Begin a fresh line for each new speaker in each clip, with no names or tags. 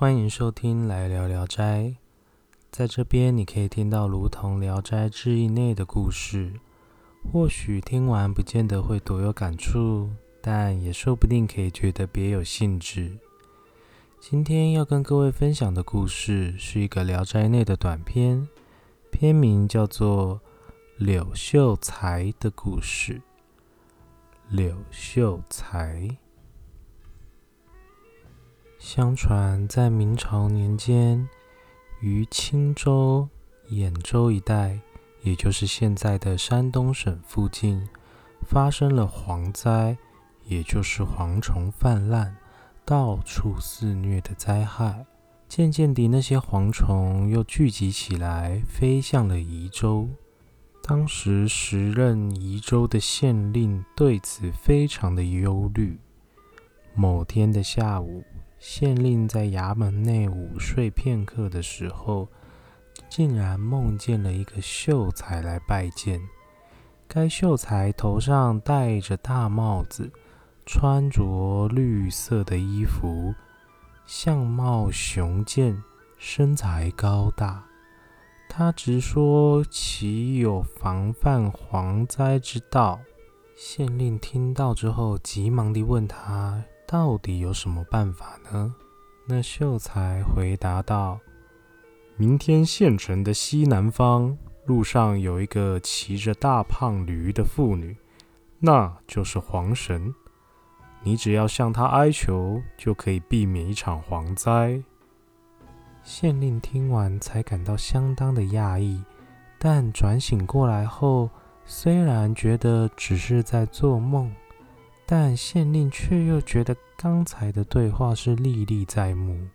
欢迎收听《来聊聊斋》。在这边，你可以听到如同《聊斋志异》内的故事。或许听完不见得会多有感触，但也说不定可以觉得别有兴致。今天要跟各位分享的故事是一个《聊斋》内的短篇，片名叫做《柳秀才的故事》。柳秀才，相传在明朝年间。于青州、兖州一带，也就是现在的山东省附近，发生了蝗灾，也就是蝗虫泛滥、到处肆虐的灾害。渐渐地，那些蝗虫又聚集起来，飞向了宜州。当时时任宜州的县令对此非常的忧虑。某天的下午。县令在衙门内午睡片刻的时候，竟然梦见了一个秀才来拜见。该秀才头上戴着大帽子，穿着绿色的衣服，相貌雄健，身材高大。他直说其有防范蝗灾之道。县令听到之后，急忙地问他。到底有什么办法呢？那秀才回答道：“明天县城的西南方路上有一个骑着大胖驴的妇女，那就是黄神。你只要向她哀求，就可以避免一场蝗灾。”县令听完才感到相当的讶异，但转醒过来后，虽然觉得只是在做梦。但县令却又觉得刚才的对话是历历在目，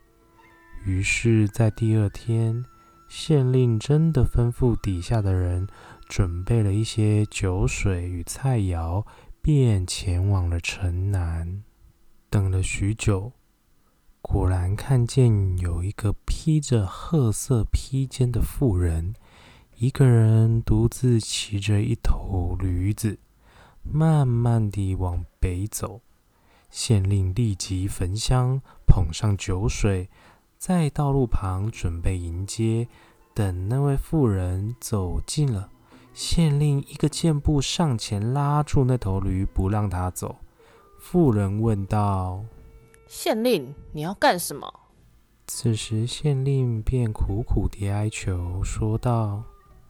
于是，在第二天，县令真的吩咐底下的人准备了一些酒水与菜肴，便前往了城南。等了许久，果然看见有一个披着褐色披肩的妇人，一个人独自骑着一头驴子。慢慢地往北走，县令立即焚香，捧上酒水，在道路旁准备迎接。等那位妇人走近了，县令一个箭步上前拉住那头驴，不让他走。妇人问道：“
县令，你要干什么？”
此时，县令便苦苦地哀求，说道。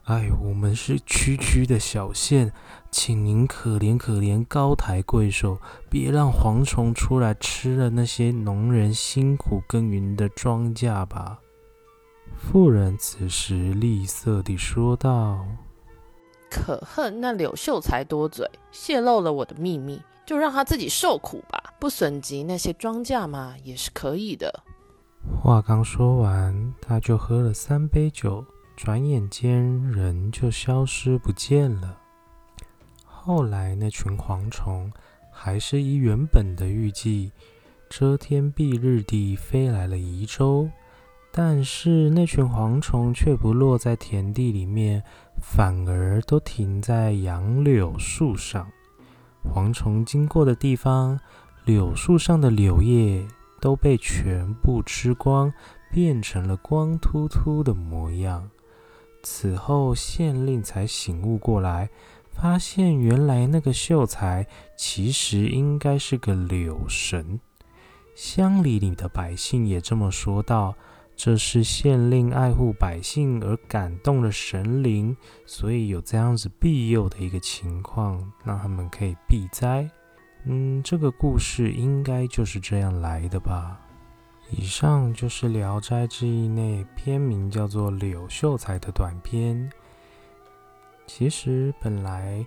哎，我们是区区的小县，请您可怜可怜高抬贵手，别让蝗虫出来吃了那些农人辛苦耕耘的庄稼吧。妇人此时厉色地说道：“
可恨那柳秀才多嘴，泄露了我的秘密，就让他自己受苦吧，不损及那些庄稼嘛，也是可以的。”
话刚说完，他就喝了三杯酒。转眼间，人就消失不见了。后来，那群蝗虫还是依原本的预计，遮天蔽日地飞来了宜州。但是，那群蝗虫却不落在田地里面，反而都停在杨柳树上。蝗虫经过的地方，柳树上的柳叶都被全部吃光，变成了光秃秃的模样。此后，县令才醒悟过来，发现原来那个秀才其实应该是个柳神。乡里里的百姓也这么说道：“这是县令爱护百姓而感动了神灵，所以有这样子庇佑的一个情况，让他们可以避灾。”嗯，这个故事应该就是这样来的吧。以上就是《聊斋志异》内片名叫做《柳秀才》的短篇。其实本来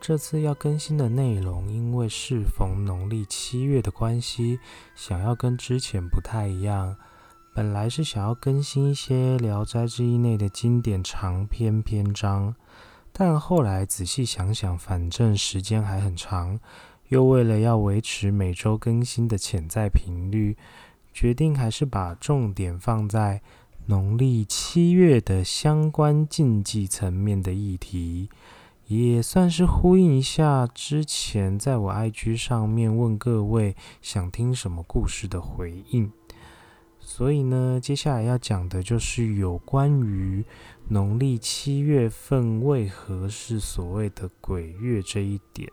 这次要更新的内容，因为适逢农历七月的关系，想要跟之前不太一样。本来是想要更新一些《聊斋志异》内的经典长篇篇章，但后来仔细想想，反正时间还很长，又为了要维持每周更新的潜在频率。决定还是把重点放在农历七月的相关禁忌层面的议题，也算是呼应一下之前在我 IG 上面问各位想听什么故事的回应。所以呢，接下来要讲的就是有关于农历七月份为何是所谓的鬼月这一点。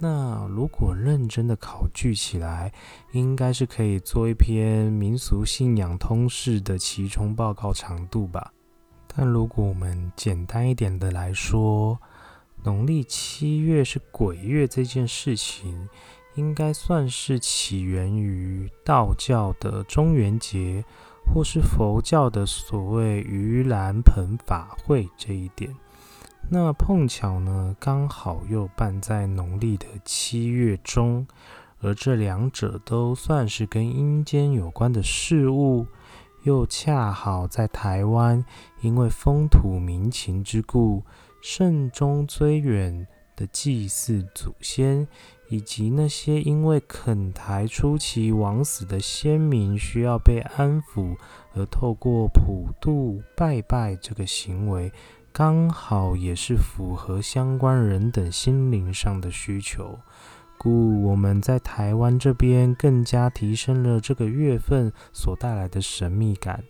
那如果认真的考据起来，应该是可以做一篇民俗信仰通识的其中报告长度吧。但如果我们简单一点的来说，农历七月是鬼月这件事情，应该算是起源于道教的中元节，或是佛教的所谓盂兰盆法会这一点。那碰巧呢，刚好又办在农历的七月中，而这两者都算是跟阴间有关的事物，又恰好在台湾，因为风土民情之故，慎终追远的祭祀祖先，以及那些因为垦台初期枉死的先民需要被安抚，而透过普渡拜拜这个行为。刚好也是符合相关人等心灵上的需求，故我们在台湾这边更加提升了这个月份所带来的神秘感。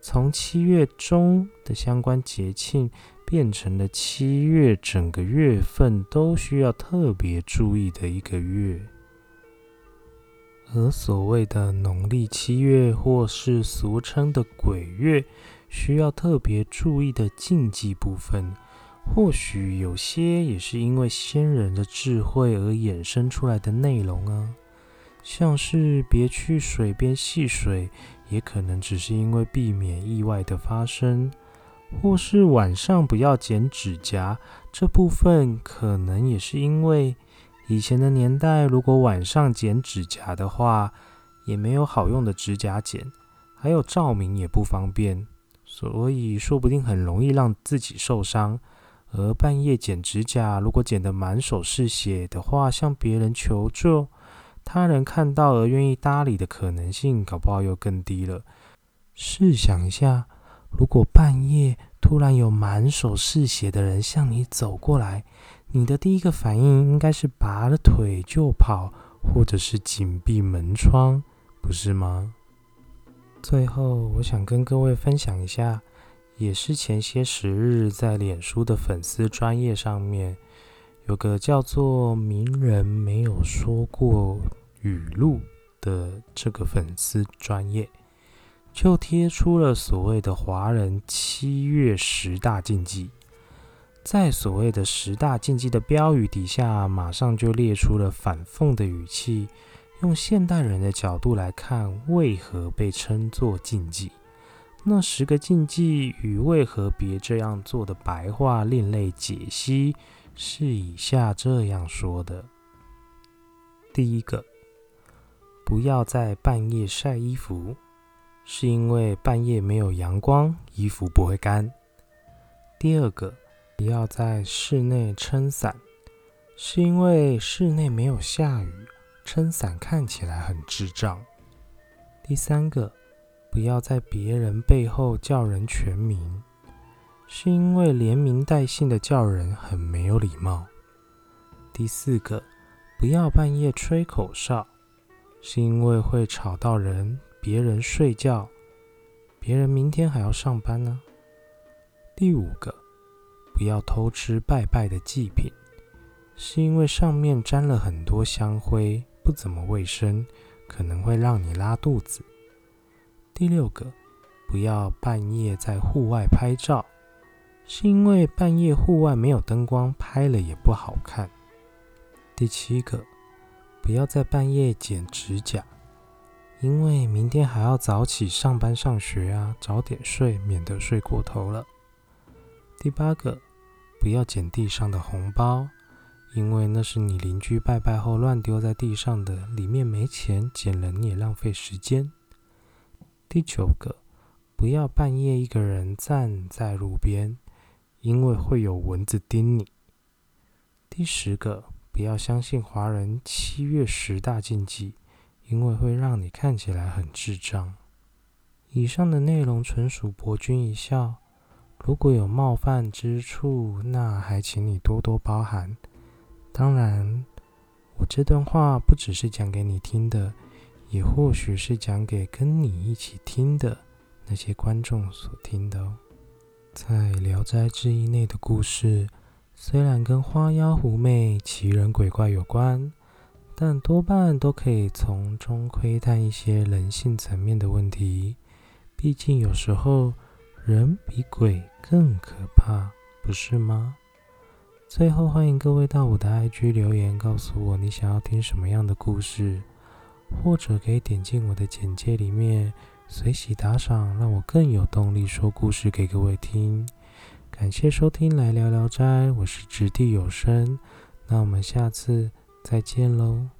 从七月中的相关节庆，变成了七月整个月份都需要特别注意的一个月。而所谓的农历七月，或是俗称的鬼月。需要特别注意的禁忌部分，或许有些也是因为先人的智慧而衍生出来的内容啊，像是别去水边戏水，也可能只是因为避免意外的发生；或是晚上不要剪指甲，这部分可能也是因为以前的年代，如果晚上剪指甲的话，也没有好用的指甲剪，还有照明也不方便。所以说不定很容易让自己受伤，而半夜剪指甲，如果剪得满手是血的话，向别人求助，他人看到而愿意搭理的可能性，搞不好又更低了。试想一下，如果半夜突然有满手是血的人向你走过来，你的第一个反应应该是拔了腿就跑，或者是紧闭门窗，不是吗？最后，我想跟各位分享一下，也是前些时日在脸书的粉丝专业上面，有个叫做“名人没有说过语录”的这个粉丝专业，就贴出了所谓的华人七月十大禁忌，在所谓的十大禁忌的标语底下，马上就列出了反讽的语气。用现代人的角度来看，为何被称作禁忌？那十个禁忌与为何别这样做的白话另类解析是以下这样说的：第一个，不要在半夜晒衣服，是因为半夜没有阳光，衣服不会干；第二个，不要在室内撑伞，是因为室内没有下雨。撑伞看起来很智障。第三个，不要在别人背后叫人全名，是因为连名带姓的叫人很没有礼貌。第四个，不要半夜吹口哨，是因为会吵到人，别人睡觉，别人明天还要上班呢。第五个，不要偷吃拜拜的祭品，是因为上面沾了很多香灰。不怎么卫生，可能会让你拉肚子。第六个，不要半夜在户外拍照，是因为半夜户外没有灯光，拍了也不好看。第七个，不要在半夜剪指甲，因为明天还要早起上班上学啊，早点睡，免得睡过头了。第八个，不要捡地上的红包。因为那是你邻居拜拜后乱丢在地上的，里面没钱，捡了你也浪费时间。第九个，不要半夜一个人站在路边，因为会有蚊子叮你。第十个，不要相信华人七月十大禁忌，因为会让你看起来很智障。以上的内容纯属博君一笑，如果有冒犯之处，那还请你多多包涵。当然，我这段话不只是讲给你听的，也或许是讲给跟你一起听的那些观众所听的哦。在《聊斋志异》内的故事，虽然跟花妖狐媚、奇人鬼怪有关，但多半都可以从中窥探一些人性层面的问题。毕竟有时候人比鬼更可怕，不是吗？最后，欢迎各位到我的 IG 留言，告诉我你想要听什么样的故事，或者可以点进我的简介里面随喜打赏，让我更有动力说故事给各位听。感谢收听《来聊聊斋》，我是掷地有声，那我们下次再见喽。